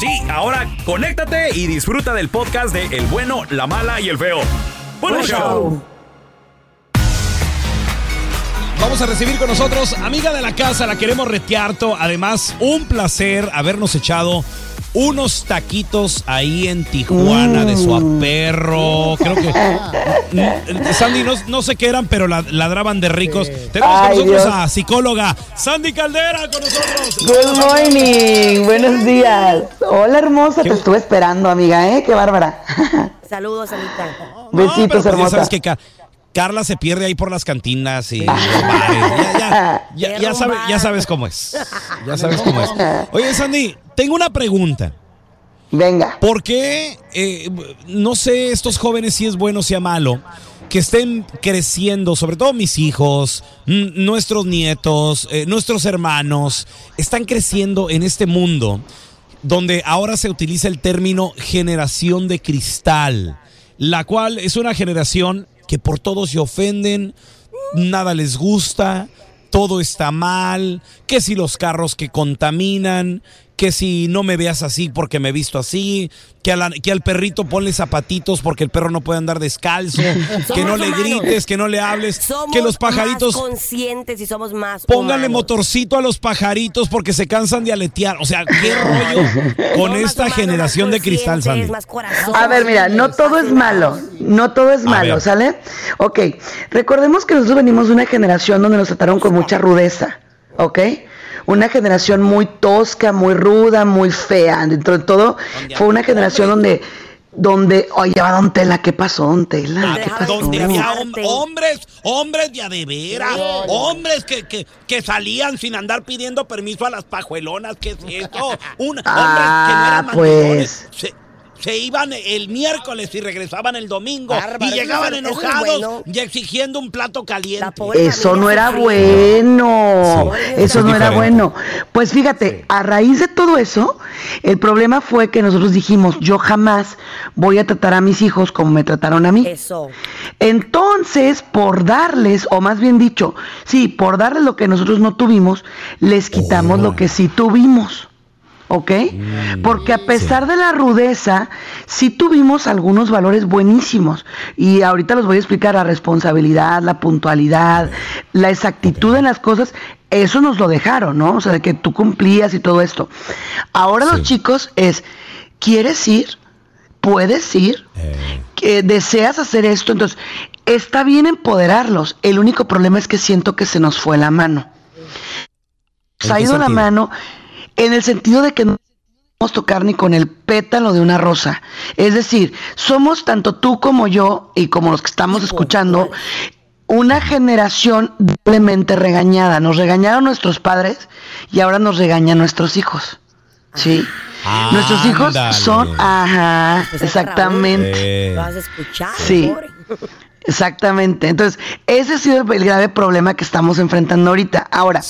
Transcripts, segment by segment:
Sí, ahora conéctate y disfruta del podcast de El bueno, la mala y el feo. ¡Buen show! Vamos a recibir con nosotros, amiga de la casa, la queremos retearto. Además, un placer habernos echado unos taquitos ahí en Tijuana de su aperro. Creo que. Mm, Sandy, no, sé qué eran, pero ladraban de ricos. Tenemos con nosotros a psicóloga Sandy Caldera con nosotros. Good morning, buenos días. Hola, hermosa, te estuve esperando, amiga, ¿eh? Qué bárbara. Saludos, Anita. Besitos, pues, hermosa. sabes que Carla se pierde ahí por las cantinas y Ya, ya, ya, sabes cómo es. Ya sabes cómo es. Oye, Sandy, tengo una pregunta. Venga. ¿Por qué, eh, no sé, estos jóvenes si es bueno o sea malo, que estén creciendo, sobre todo mis hijos, nuestros nietos, eh, nuestros hermanos, están creciendo en este mundo donde ahora se utiliza el término generación de cristal, la cual es una generación que por todo se ofenden, nada les gusta, todo está mal, que si los carros que contaminan, que si no me veas así porque me he visto así, que, que al perrito ponle zapatitos porque el perro no puede andar descalzo, que no le grites, que no le hables, que los pajaritos... Más conscientes y somos más... Pónganle motorcito a los pajaritos porque se cansan de aletear. O sea, qué rollo con esta generación de cristal, Sandy. A ver, mira, no todo es malo, no todo es malo, ¿sale? Ok, recordemos que nosotros venimos de una generación donde nos trataron con mucha rudeza, ¿ok? Una generación muy tosca, muy ruda, muy fea. Dentro de todo, fue una generación donde donde, oye, va Don Tela, ¿qué pasó, Don Tela? ¿Qué pasó? Donde había hombres, hombres de adevera, hombres que, que, que, salían sin andar pidiendo permiso a las pajuelonas, ¿qué es eso? Un, hombres que no eran ah, pues se iban el miércoles y regresaban el domingo y llegaban enojados y exigiendo un plato caliente. Eso no era bueno, eso no era bueno. Pues fíjate, a raíz de todo eso, el problema fue que nosotros dijimos, yo jamás voy a tratar a mis hijos como me trataron a mí. Eso. Entonces, por darles, o más bien dicho, sí, por darles lo que nosotros no tuvimos, les quitamos lo que sí tuvimos. ¿Ok? Mm, Porque a pesar de la rudeza, sí tuvimos algunos valores buenísimos. Y ahorita los voy a explicar, la responsabilidad, la puntualidad, la exactitud en las cosas, eso nos lo dejaron, ¿no? O sea, de que tú cumplías y todo esto. Ahora los chicos es, ¿quieres ir? ¿Puedes ir? Eh. ¿Deseas hacer esto? Entonces, está bien empoderarlos. El único problema es que siento que se nos fue la mano. Se ha ido la mano en el sentido de que no podemos tocar ni con el pétalo de una rosa. Es decir, somos tanto tú como yo y como los que estamos escuchando una generación doblemente regañada. Nos regañaron nuestros padres y ahora nos regañan nuestros hijos. ¿Sí? nuestros hijos son, ajá, exactamente. ¿Lo has escuchado? Sí. Exactamente. Entonces, ese ha sido el grave problema que estamos enfrentando ahorita. Ahora,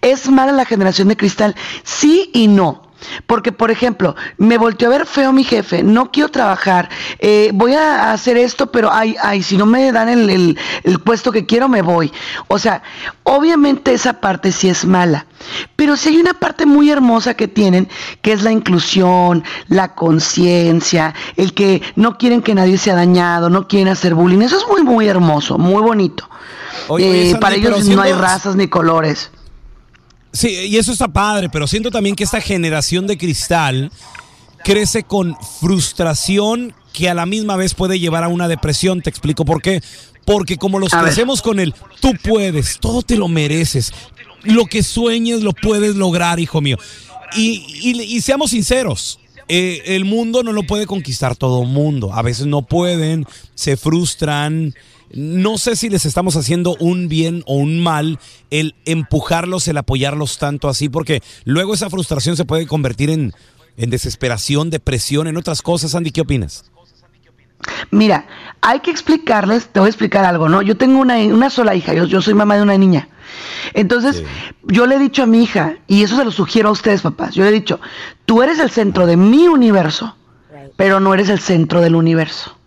¿es mala la generación de cristal? Sí y no. Porque, por ejemplo, me volteó a ver feo mi jefe, no quiero trabajar, eh, voy a hacer esto, pero ay, ay, si no me dan el, puesto que quiero, me voy. O sea, obviamente esa parte sí es mala, pero sí hay una parte muy hermosa que tienen, que es la inclusión, la conciencia, el que no quieren que nadie sea dañado, no quieren hacer bullying. Eso es muy, muy hermoso, muy bonito. Eh, para ellos no hay razas ni colores. Sí, y eso está padre, pero siento también que esta generación de cristal crece con frustración que a la misma vez puede llevar a una depresión. Te explico por qué. Porque como los crecemos con el tú puedes, todo te lo mereces, lo que sueñes lo puedes lograr, hijo mío. Y, seamos sinceros, eh, el mundo no lo puede conquistar todo el mundo. A veces no pueden, se frustran, no sé si les estamos haciendo un bien o un mal el empujarlos, el apoyarlos tanto así, porque luego esa frustración se puede convertir en, en desesperación, depresión, en otras cosas. Andy, ¿qué opinas? Mira, hay que explicarles, te voy a explicar algo, ¿no? Yo tengo una, una sola hija, yo, yo soy mamá de una niña. Entonces, Sí. yo le he dicho a mi hija, y eso se lo sugiero a ustedes, papás, yo le he dicho, tú eres el centro de mi universo, pero no eres el centro del universo.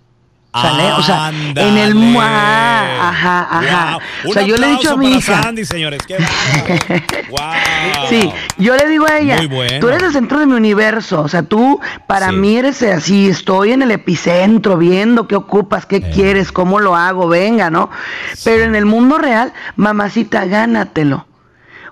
¿Sale? O sea, en el... mu- Ah, ajá, ajá. Wow. O sea, yo le he dicho a mi hija... Sandy, señores. Qué bárbaro. wow. Sí, yo le digo a ella, bueno. tú eres el centro de mi universo, o sea, tú para Sí. mí eres así, estoy en el epicentro viendo qué ocupas, qué Eh. quieres, cómo lo hago, venga, ¿no? Pero en el mundo real, mamacita, gánatelo.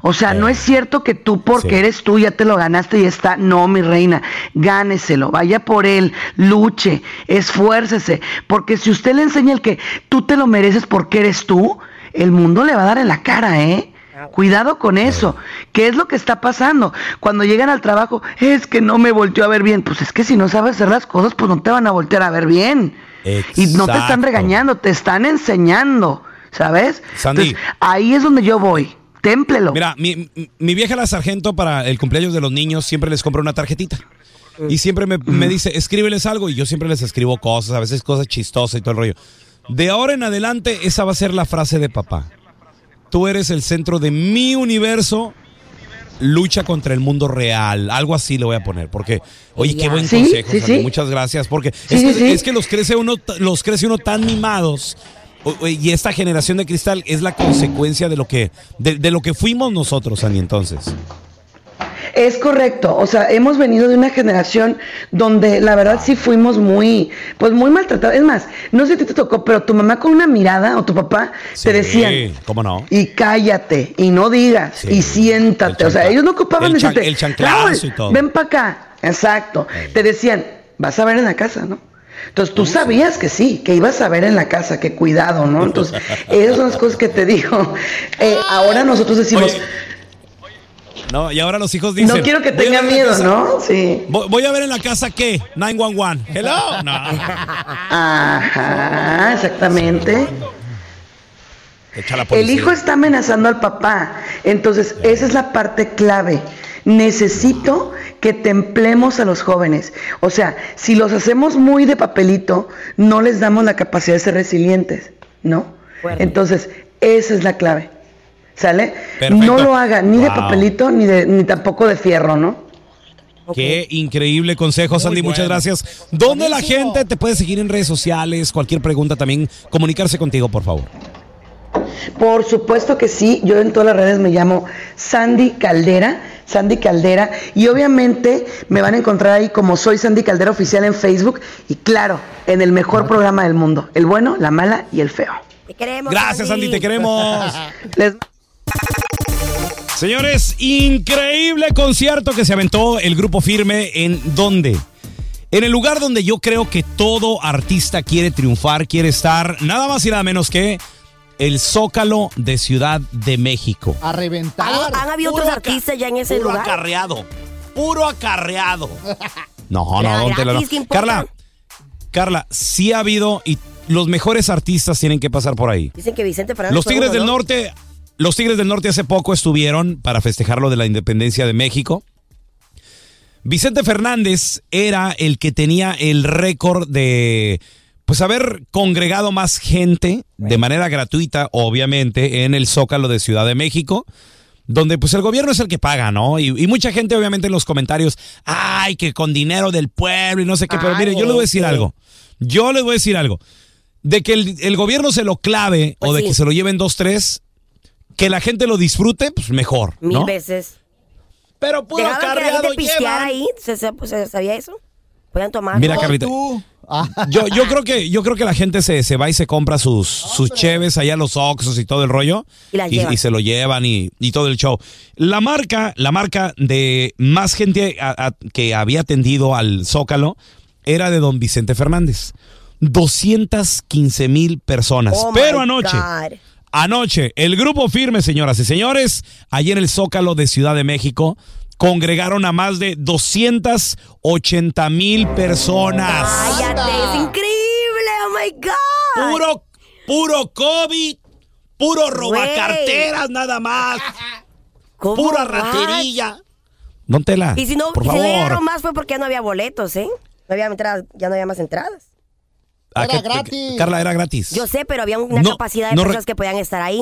O sea, no es cierto que tú porque. Sí. eres tú ya te lo ganaste y está. No, mi reina, gáneselo, vaya por él, luche, esfuércese. Porque si usted le enseña el que tú te lo mereces porque eres tú, el mundo le va a dar en la cara, ¿eh? Cuidado con eso. ¿Qué es lo que está pasando? Cuando llegan al trabajo, es que no me volteó a ver bien. Pues es que si no sabes hacer las cosas, pues no te van a voltear a ver bien. Y no te están regañando, te están enseñando, ¿sabes? Sandy. Entonces, ahí es donde yo voy. Témplelo. Mira, mi, mi vieja la sargento para el cumpleaños de los niños siempre les compra una tarjetita. Y siempre me, me dice, escríbeles algo. Y yo siempre les escribo cosas, a veces cosas chistosas y todo el rollo. De ahora en adelante, esa va a ser la frase de papá. Tú eres el centro de mi universo. Lucha contra el mundo real. Algo así le voy a poner. Porque, oye, qué buen Sí, consejo. sí, sí. Muchas gracias. Porque Sí, es, sí, que, sí. es que los crece uno, los crece uno tan mimados. Y esta generación de cristal es la consecuencia de lo que, de, de lo que fuimos nosotros, Ani, entonces. Es correcto, o sea, hemos venido de una generación donde la verdad sí fuimos muy, pues muy maltratados. Es más, no sé si te tocó, pero tu mamá con una mirada o tu papá Sí, te decían, ¿cómo no? y cállate, y no digas, Sí, y siéntate. O sea, ellos no ocupaban el decirte, el chanclazo "Raúl, y todo". ven para acá. Exacto. Te decían, vas a ver en la casa, ¿no? Entonces tú sabías que sí, que ibas a ver en la casa, que cuidado, ¿no? Entonces, esas son las cosas que te digo. Eh, ahora nosotros decimos, Oye, No, y ahora los hijos dicen. no quiero que "Voy a tenga miedo, casa- ¿no? Sí. Voy voy a ver en la casa qué? 911. Hello. No. Ajá, exactamente. El hijo está amenazando al papá. Entonces, esa es la parte clave. Necesito que templemos a los jóvenes. O sea, si los hacemos muy de papelito, no les damos la capacidad de ser resilientes, ¿no? Entonces, esa es la clave. ¿Sale? Perfecto. No lo haga ni de papelito ni, de, ni tampoco de fierro, ¿no? Qué increíble consejo, Sandy. Muchas gracias. ¿Dónde la gente te puede seguir en redes sociales? Cualquier pregunta también, comunicarse contigo, por favor. Por supuesto que sí, yo en todas las redes me llamo Sandy Caldera, Sandy Caldera, y obviamente me van a encontrar ahí como soy Sandy Caldera Oficial en Facebook y claro, en el mejor programa del mundo, el bueno, la mala y el feo. Te queremos. Gracias, Sandy. Te queremos. Les Señores, increíble concierto que se aventó el grupo firme en dónde? En el lugar donde yo creo que todo artista quiere triunfar, quiere estar, nada más y nada menos que el Zócalo de Ciudad de México. A reventar. ¿Han, han habido otros Puro artistas ya en ese puro lugar? acarreado. Puro acarreado. No, no, don Tela, no. Carla, Carla, sí ha habido y los mejores artistas tienen que pasar por ahí. Dicen que Vicente Fernández. Los Tigres uno, del ¿no? Norte, los Tigres del Norte hace poco estuvieron para festejar lo de la independencia de México. Vicente Fernández era el que tenía el récord de pues haber congregado más gente de manera gratuita, obviamente, en el Zócalo de Ciudad de México, donde pues el gobierno es el que paga, ¿no? Y, y mucha gente obviamente en los comentarios, ay, que con dinero del pueblo y no sé qué, pero mire, yo le voy a decir algo, yo les voy a decir algo, de que el, el gobierno se lo clave Pues o de sí. que se lo lleven dos, tres, que la gente lo disfrute, pues mejor, Mil ¿no? veces. Pero puro ¿Dejaban que la acarreado gente pisteara llevan. ahí? ¿Se, se, se sabía eso? ¿Podían tomar? Mira. Carlita, Tú. Yo, yo creo que yo creo que la gente se, se va y se compra sus, sus cheves allá los Oxxos y todo el rollo Y se lo llevan y, y todo el show. La marca, la marca de más gente a- a- que había atendido al Zócalo era de don Vicente Fernández. 215 mil personas. Oh, Pero anoche, God. Anoche, el grupo firme, señoras y señores, allí en el Zócalo de Ciudad de México, congregaron a más de 280 mil personas. Cállate, es increíble, oh my God. Puro, puro COVID, puro robacarteras nada más, ¿Cómo pura what? ratería, Don Tela. Y si no, por y si no favor. más fue porque ya no había boletos, ¿eh? No había entradas, ya no había más entradas. ¿A Era qué- qué- gratis. Carla, era gratis. Yo sé, pero había una No, capacidad de no personas que podían estar ahí.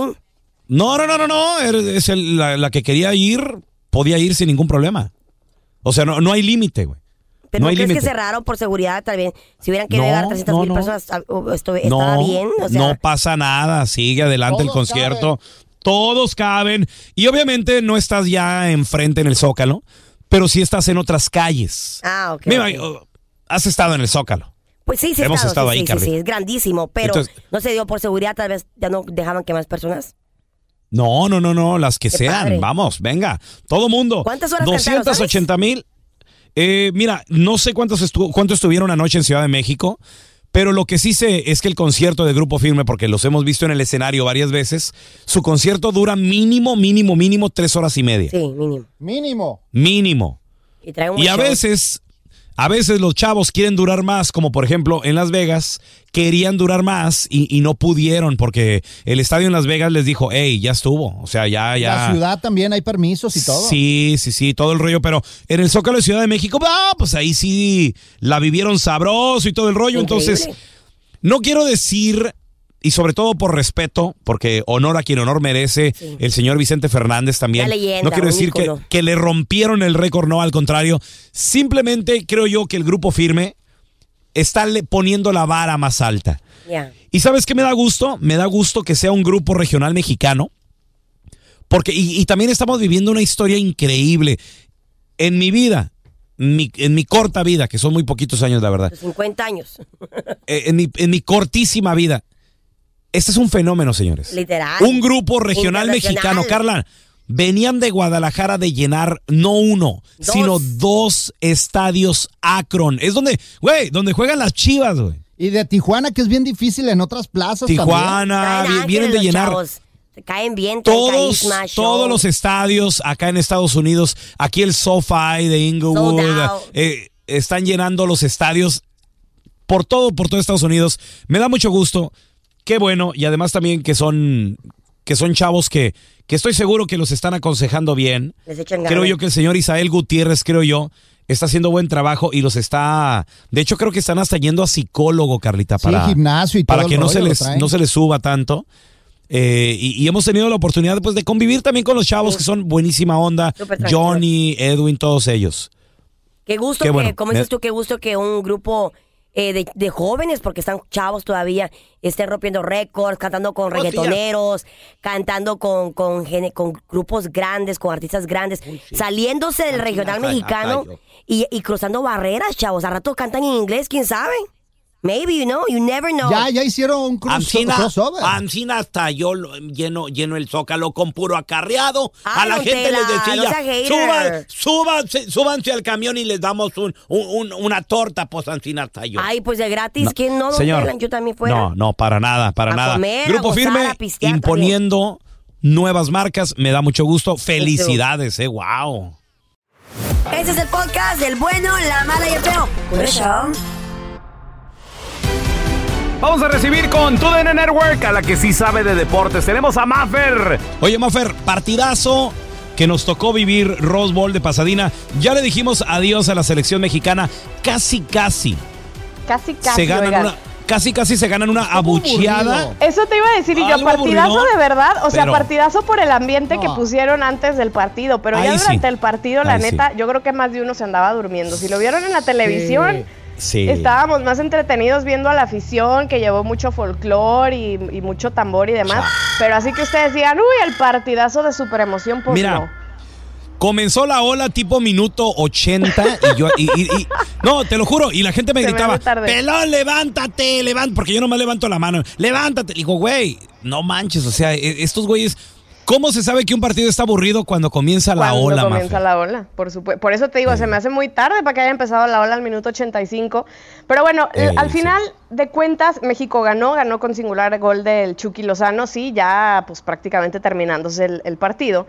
No, no, no, no, no. Es el- la, la que quería ir, podía ir sin ningún problema. O sea, no, no hay límite, güey. Pero No no, hay crees que cerraron por seguridad tal vez? Si hubieran querido No, llegar a 300 mil no, no. personas, ah, estaba No, bien. O sea, no pasa nada. Sigue adelante el concierto. Todos caben. Y obviamente no estás ya enfrente en el Zócalo, pero sí estás en otras calles. Ah, ok. Mira, oh, has estado en el Zócalo. Pues sí, sí, hemos estado, estado sí, ahí, sí, sí, es grandísimo, pero Entonces- no se dio por seguridad, tal vez ya no dejaban que más personas. No, no, no, no, las que Qué sean. padre. Vamos, venga. Todo mundo. ¿Cuántas horas cantaron, 280 mil. Eh, mira, no sé cuántos estu cuánto estuvieron anoche en Ciudad de México, pero lo que sí sé es que el concierto de Grupo Firme, porque los hemos visto en el escenario varias veces, su concierto dura mínimo, mínimo, mínimo tres horas y media. Sí, mínimo. Mínimo. Mínimo. Y, un Y a show. veces, a veces los chavos quieren durar más, como por ejemplo en Las Vegas, querían durar más y, y no pudieron porque el estadio en Las Vegas les dijo, hey, ya estuvo. O sea, ya, ya. La ciudad también hay permisos y todo. Sí, sí, sí, todo el rollo, pero en el Zócalo de Ciudad de México, ah, pues ahí sí la vivieron sabroso y todo el rollo. Increíble. Entonces, no quiero decir, y sobre todo por respeto, porque honor a quien honor merece, Sí. el señor Vicente Fernández también. Leyenda, no quiero decir que, que le rompieron el récord, no, al contrario. Simplemente creo yo que el grupo firme está le- poniendo la vara más alta. ¿Y sabes qué me da gusto? Me da gusto que sea un grupo regional mexicano. Porque, y, y también estamos viviendo una historia increíble. En mi vida, mi- en mi corta vida, que son muy poquitos años, la verdad, Los 50 años. eh, en, mi, en mi cortísima vida, este es un fenómeno, señores. Literal. Un grupo regional mexicano, Carla. Venían de Guadalajara de llenar no uno, Dos. sino dos estadios Akron. Es donde, güey, donde juegan las chivas, güey. Y de Tijuana, que es bien difícil en otras plazas Tijuana, vienen de llenar chavos. Caen bien, todos, carisma, todos los estadios acá en Estados Unidos, aquí el SoFi de Inglewood, eh, están llenando los estadios por todo, por todo Estados Unidos. Me da mucho gusto, qué bueno, y además también que son, que son chavos que, que estoy seguro que los están aconsejando bien. Les echan Creo yo que el señor Isael Gutiérrez, creo yo, está haciendo buen trabajo y los está, de hecho creo que están hasta yendo a psicólogo, Carlita, Sí, para, gimnasio y todo para que no se les, no se les suba tanto. Eh, y, y hemos tenido la oportunidad pues, de convivir también con los chavos que son buenísima onda. Johnny, Edwin, todos ellos. Qué gusto Qué que, bueno. como dices tú, qué gusto que un grupo eh, de, de jóvenes, porque están chavos todavía, estén rompiendo récords, cantando con Oh, reggaetoneros, cantando con, con, con grupos grandes, con artistas grandes, saliéndose del regional mexicano y, y cruzando barreras, chavos. A rato cantan en inglés, quién sabe. Maybe, you know, you never know. Ya, ya hicieron un Ancina, crossover. Ancina hasta yo lleno, lleno el zócalo con puro acarreado. Ay, a la gente Tela, les decía, no hater. suban, súbanse, súbanse al camión y les damos un, un- un- una torta, pues Ancina hasta yo. Ay, pues de gratis, ¿quién no? Señor, Tela? Yo también fuera. No, no, para nada, para A nada. comer, Grupo gozar, Firme pistear imponiendo nuevas marcas, me da mucho gusto. Felicidades, eh, wow. Este es el podcast del bueno, la mala y el feo. Vamos a recibir con TUDN Network a la que sí sabe de deportes. Tenemos a Maffer. Oye, Mafer, partidazo que nos tocó vivir Rose Bowl de Pasadena. Ya le dijimos adiós a la selección mexicana. Casi, casi. Casi, casi. se ganan una, casi, casi se ganan una abucheada. Eso te iba a decir, y yo, partidazo aburrido, de verdad, o sea, pero- partidazo por el ambiente que pusieron antes del partido, pero ya sí. durante el partido, la Ahí sí. neta, yo creo que más de uno se andaba durmiendo. Si lo vieron en la televisión, Sí. Estábamos más entretenidos viendo a la afición que llevó mucho folclore y, y mucho tambor y demás, pero así que ustedes decían, uy, el partidazo de super emoción, pues Mira, no. Comenzó la ola tipo minuto 80 y yo y, y- y- no, te lo juro, y la gente me Se gritaba. "Pelón, levántate, levántate", porque yo nomás levanto la mano. "Levántate." Digo, "Güey, no manches, o sea, e- estos güeyes ¿Cómo se sabe que un partido está aburrido cuando comienza la Cuando ola, comienza Mafe? la ola, por supuesto. Por eso te digo, se me hace muy tarde para que haya empezado la ola al minuto 85. Pero bueno, al sí. final de cuentas, México ganó, ganó con singular gol del Chucky Lozano, sí, ya pues prácticamente terminándose el, el partido.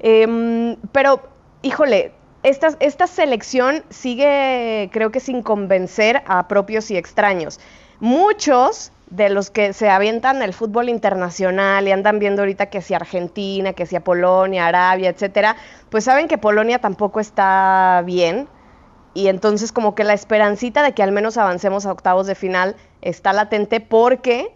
Em, pero, híjole, esta, esta selección sigue, creo que sin convencer a propios y extraños. Muchos de los que se avientan el fútbol internacional y andan viendo ahorita que si Argentina, que si a Polonia, Arabia, etcétera, pues saben que Polonia tampoco está bien. Y entonces como que la esperancita de que al menos avancemos a octavos de final está latente porque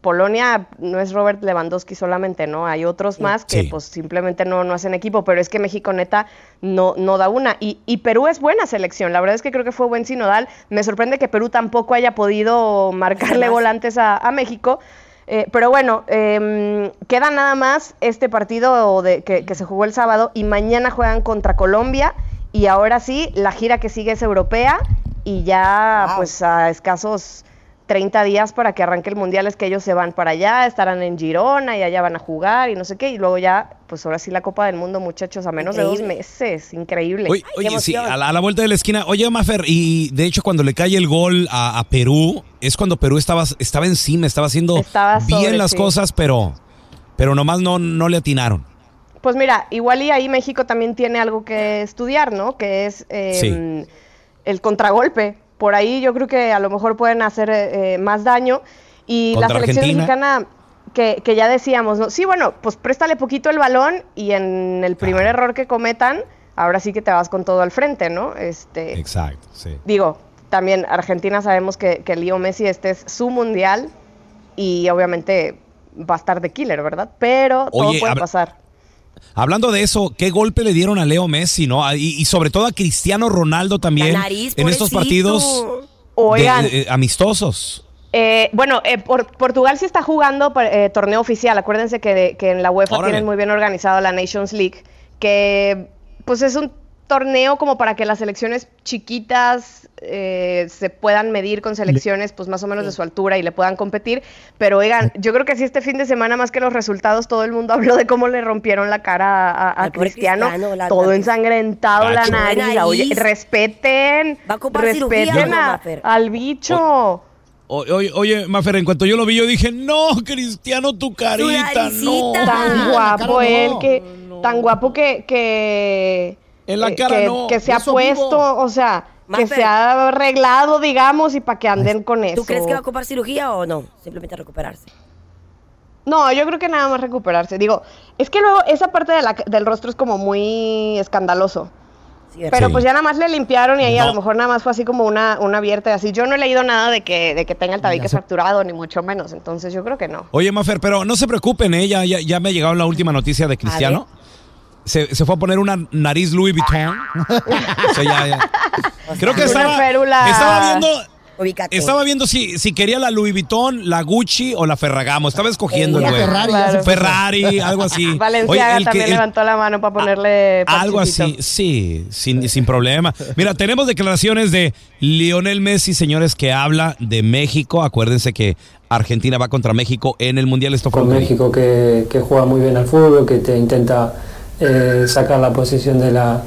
Polonia no es Robert Lewandowski solamente, ¿no? Hay otros más que Sí. pues simplemente no, no hacen equipo, pero es que México neta no, no da una. Y, y Perú es buena selección, la verdad es que creo que fue buen sinodal. Me sorprende que Perú tampoco haya podido marcarle volantes a, a México. Eh, pero bueno, em, queda nada más este partido de, que, que se jugó el sábado y mañana juegan contra Colombia y ahora sí, la gira que sigue es europea y ya pues a escasos 30 días para que arranque el mundial es que ellos se van para allá, estarán en Girona y allá van a jugar y no sé qué, y luego ya, pues ahora sí la Copa del Mundo, muchachos, a menos de dos meses, increíble. Oye, oye, sí, a la, a la vuelta de la esquina. Oye, Mafer, y de hecho cuando le cae el gol a, a Perú, es cuando Perú estaba, estaba encima, estaba haciendo Estaba bien las sí. cosas, pero, pero nomás no, no le atinaron. Pues mira, igual y ahí México también tiene algo que estudiar, ¿no? Que es eh, Sí. el contragolpe. Por ahí yo creo que a lo mejor pueden hacer eh, más daño. Y la selección Argentina. mexicana, que, que ya decíamos, ¿no? Sí, bueno, pues préstale poquito el balón y en el primer error que cometan, ahora sí que te vas con todo al frente, ¿no? Este, Exacto, sí. digo, también Argentina sabemos que, que Leo Messi este es su mundial y obviamente va a estar de killer, ¿verdad? Pero todo puede pasar. Hablando de eso, ¿qué golpe le dieron a Leo Messi, no? Ah, Y, y sobre todo a Cristiano Ronaldo también La nariz, en estos partidos de- Oigan, de- amistosos. Eh, bueno, eh, por- Portugal sí está jugando eh, torneo oficial. Acuérdense que, de- que en la UEFA Órale. tienen muy bien organizado la Nations League, que pues es un torneo como para que las selecciones chiquitas eh, se puedan medir con selecciones pues más o menos de su altura y le puedan competir. Pero oigan, yo creo que sí este fin de semana más que los resultados todo el mundo habló de cómo le rompieron la cara a, Cristiano, Cristiano, la- todo la- ensangrentado la Gacho. nariz. La Oye, nariz. respeten, ¿Va a respeten a- al bicho. O- Oye, oye, Mafer, en cuanto yo lo vi, yo dije, no, Cristiano, tu carita, no. tan la guapo cara él, no. que tan guapo que que En la eh, cara que, no. que se ha puesto, vivo. o sea, que se ha arreglado, digamos, y para que anden con eso. ¿Tú crees que va a ocupar cirugía o no? Simplemente recuperarse. No, yo creo que nada más recuperarse. Digo, es que luego esa parte de la- del rostro es como muy escandaloso. Cierto. Pero Sí. pues ya nada más le limpiaron y ahí a lo mejor nada más fue así como una, una abierta y así. Yo no he leído nada de que, de que tenga el tabique fracturado, ni mucho menos. Entonces yo creo que no. Oye, Mafer, pero no se preocupen, ¿eh? ya, ya, ya me ha llegado la última noticia de Cristiano. Se, se fue a poner una nariz Louis Vuitton. O sea, ya- ya. Creo que estaba, estaba viendo, Ubícate. estaba viendo si, si quería la Louis Vuitton, la Gucci o la Ferragamo. Estaba escogiendo güey. Ferrari. Claro. Ferrari, algo así. Valenciaga Oye, el que- también el- levantó la mano para ponerle algo así, sí, sin, sin problema. Mira, tenemos declaraciones de Lionel Messi, señores, que habla de México. Acuérdense que Argentina va contra México en el Mundial. Esto fue con que. México que, que juega muy bien al fútbol, que te intenta eh, sacar la posición de la,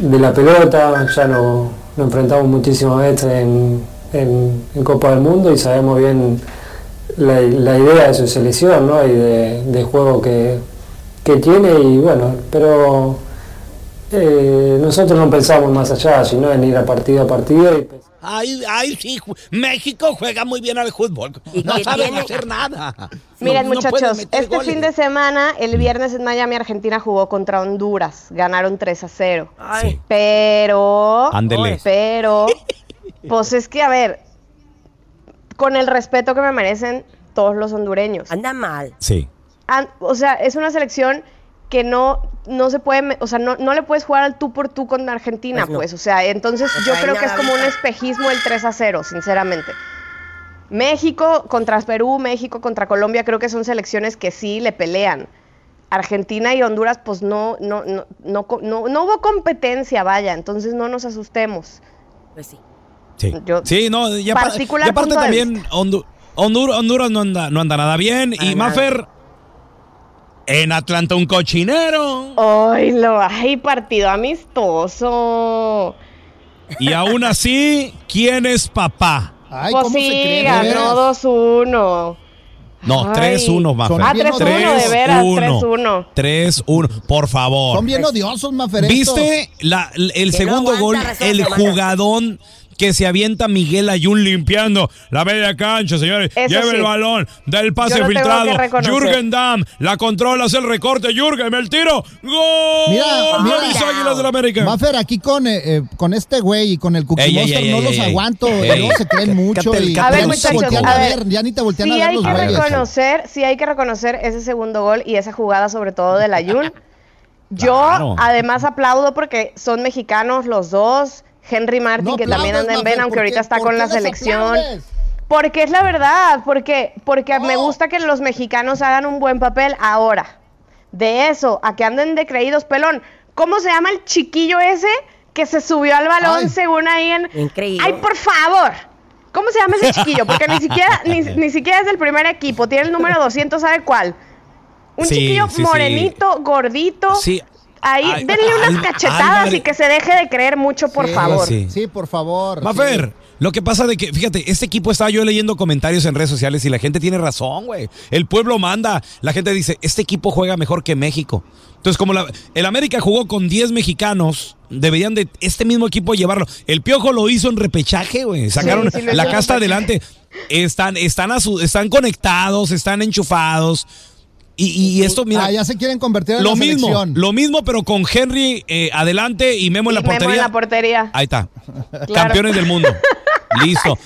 de la pelota. Ya lo, lo enfrentamos muchísimas veces en, en- en Copa del Mundo y sabemos bien la, la idea de su selección ¿no? y de, de juego que, que tiene. Y bueno, pero eh, nosotros no pensamos más allá, sino en ir a partido a partido. Y, Ay, ay, sí, México juega muy bien al fútbol. ¿Y No saben tiene? hacer nada. Miren, No- muchachos, este goles. fin de semana, el viernes en Miami, Argentina jugó contra Honduras. Ganaron 3 a 0. Ay, Sí. Pero. Ándele. Pero. Pues es que, a ver. Con el respeto que me merecen todos los hondureños. anda mal. Sí. O sea, es una selección que no, no se puede, o sea, no, no le puedes jugar al tú por tú con Argentina, Pues no. pues, o sea, entonces No yo creo que es como un espejismo el 3 a 0, sinceramente. México contra Perú, México contra Colombia, creo que son selecciones que sí le pelean. Argentina y Honduras, pues no, no, no, no, no, no hubo competencia, vaya, entonces no nos asustemos. Pues sí. Sí, Yo- sí no, y, aparte también Hondu- Hondur- Honduras no anda, no anda nada bien. Y nada. En Atlanta un cochinero. ¡Ay, lo ay, partido amistoso! Y aún así, ¿quién es papá? Ay, pues ¿cómo se sí, cree? ganó ¿De veras? 2-1. No, Ay. 3-1, Mafer. Ah, Bien 3-1, de veras, 3-1. 3-1, por favor. Son bien odiosos, Mafer. ¿Viste la- el no segundo aguanta gol? El jugadón que se avienta Miguel Ayun limpiando la media cancha, señores. Eso Lleva el sí. balón del pase Yo lo tengo filtrado. que. Jürgen Damm la controla, hace el recorte. Jürgen, el tiro. ¡Gol! Mira, mira. Mis Águilas del América. Maffer, aquí con, eh, eh, con este güey y con el Cookie Ey, Monster ey, no ey, los ey. aguanto. Ey. Luego se creen mucho Cátel, y cátel. A ver, ya ni te muchachos, voltean a a ver. ya ni te voltean Sí a ver hay los que güeyes. reconocer, sí hay que reconocer ese segundo gol y esa jugada sobre todo del Ayun. Yo Claro. además aplaudo porque son mexicanos los dos. Henry Martin, No que también anda en Ben, aunque ¿por ahorita está con la selección. aplaudes? Porque es la verdad, porque, porque me gusta que los mexicanos hagan un buen papel ahora. De eso, a que anden de creídos, pelón. ¿Cómo se llama el chiquillo ese que se subió al balón Ay. según ahí en... Increíble. ¡Ay, por favor! ¿Cómo se llama ese chiquillo? Porque ni siquiera, ni, ni siquiera es del primer equipo, tiene el número 200, ¿sabe cuál? Un Sí, chiquillo sí, sí. morenito, gordito. Sí. Ahí, Ay, denle ay, unas cachetadas y que se deje de creer mucho, por Sí, favor. sí. Sí, por favor. Mafer, lo que pasa de que, fíjate, este equipo estaba yo leyendo comentarios en redes sociales y la gente tiene razón, güey. El pueblo manda. La gente dice, este equipo juega mejor que México. Entonces, como la- el América jugó con 10 mexicanos, deberían de este mismo equipo llevarlo. El Piojo lo hizo en repechaje, güey. Sacaron sí, la casta adelante. Están, están, a su- están conectados, están enchufados. Y, y esto, mira, Ah, ya se quieren convertir en lo la mismo, selección. lo mismo, pero con Henry eh, adelante y Memo en la Y Memo portería. en la portería. Ahí está. Campeones del mundo. Listo.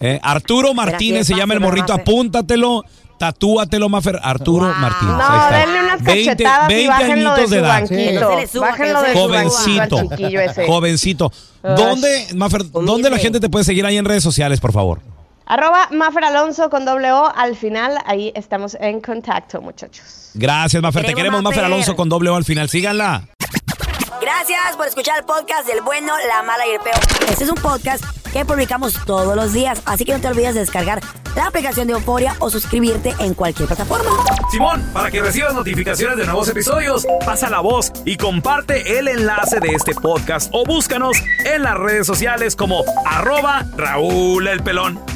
Eh, Arturo Martínez se llama el morrito. Apúntatelo. Tatúatelo, Mafer. Arturo Wow. Martínez. No, denle unas 20 cachetadas y 20 bájenlo de añitos de edad. suba, Bájenlo de su suba. Jovencito. Jovencito. ¿Dónde, Mafer, dónde la gente te puede seguir ahí en redes sociales, por favor? Arroba Mafer Alonso con doble O. Al final, ahí estamos en contacto, muchachos. Gracias, Mafer. Te Queremos, Mafer. Alonso, con doble O al final. Síganla. Gracias por escuchar el podcast del bueno, la mala y el peor. Este es un podcast que publicamos todos los días, así que no te olvides de descargar la aplicación de Euforia o suscribirte en cualquier plataforma. Simón, para que recibas notificaciones de nuevos episodios, pasa la voz y comparte el enlace de este podcast o búscanos en las redes sociales como arroba Raúl el Pelón.